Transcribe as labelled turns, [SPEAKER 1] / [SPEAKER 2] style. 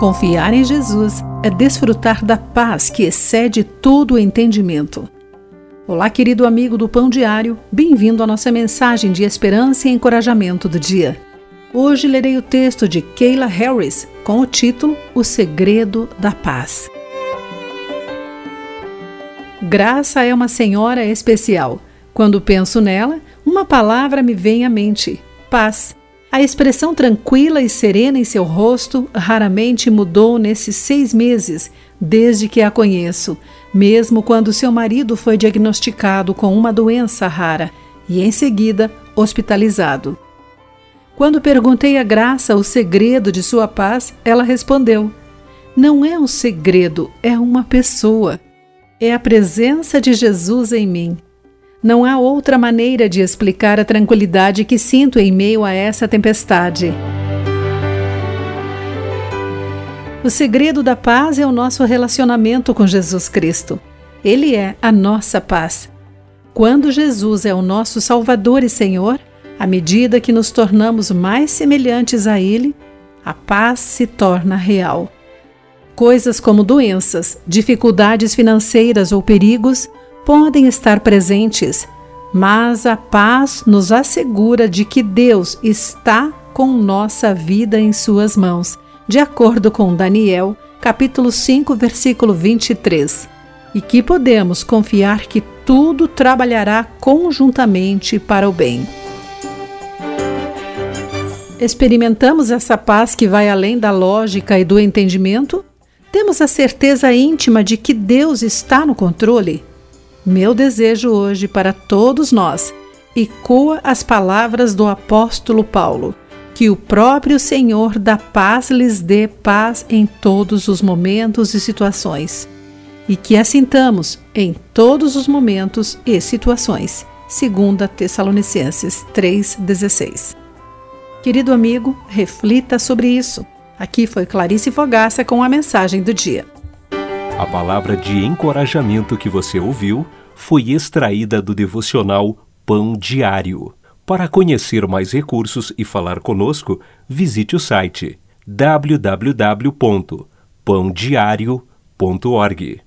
[SPEAKER 1] Confiar em Jesus é desfrutar da paz que excede todo o entendimento. Olá, querido amigo do Pão Diário, bem-vindo à nossa mensagem de esperança e encorajamento do dia. Hoje lerei o texto de Kayla Harris com o título O Segredo da Paz. Graça é uma senhora especial. Quando penso nela, uma palavra me vem à mente: paz. A expressão tranquila e serena em seu rosto raramente mudou nesses seis meses, desde que a conheço, mesmo quando seu marido foi diagnosticado com uma doença rara e, em seguida, hospitalizado. Quando perguntei a Graça o segredo de sua paz, ela respondeu: Não é um segredo, é uma pessoa. É a presença de Jesus em mim. Não há outra maneira de explicar a tranquilidade que sinto em meio a essa tempestade. O segredo da paz é o nosso relacionamento com Jesus Cristo. Ele é a nossa paz. Quando Jesus é o nosso Salvador e Senhor, à medida que nos tornamos mais semelhantes a Ele, a paz se torna real. Coisas como doenças, dificuldades financeiras ou perigos podem estar presentes, mas a paz nos assegura de que Deus está com nossa vida em Suas mãos, de acordo com Daniel, capítulo 5, versículo 23, e que podemos confiar que tudo trabalhará conjuntamente para o bem. Experimentamos essa paz que vai além da lógica e do entendimento? Temos a certeza íntima de que Deus está no controle? Meu desejo hoje para todos nós ecoa as palavras do apóstolo Paulo: que o próprio Senhor da paz lhes dê paz em todos os momentos e situações, e que assintamos em todos os momentos e situações. 2 Tessalonicenses 3,16. Querido amigo, reflita sobre isso. Aqui foi Clarice Fogaça com a mensagem do dia.
[SPEAKER 2] A palavra de encorajamento que você ouviu foi extraída do devocional Pão Diário. Para conhecer mais recursos e falar conosco, visite o site www.pãodiario.org.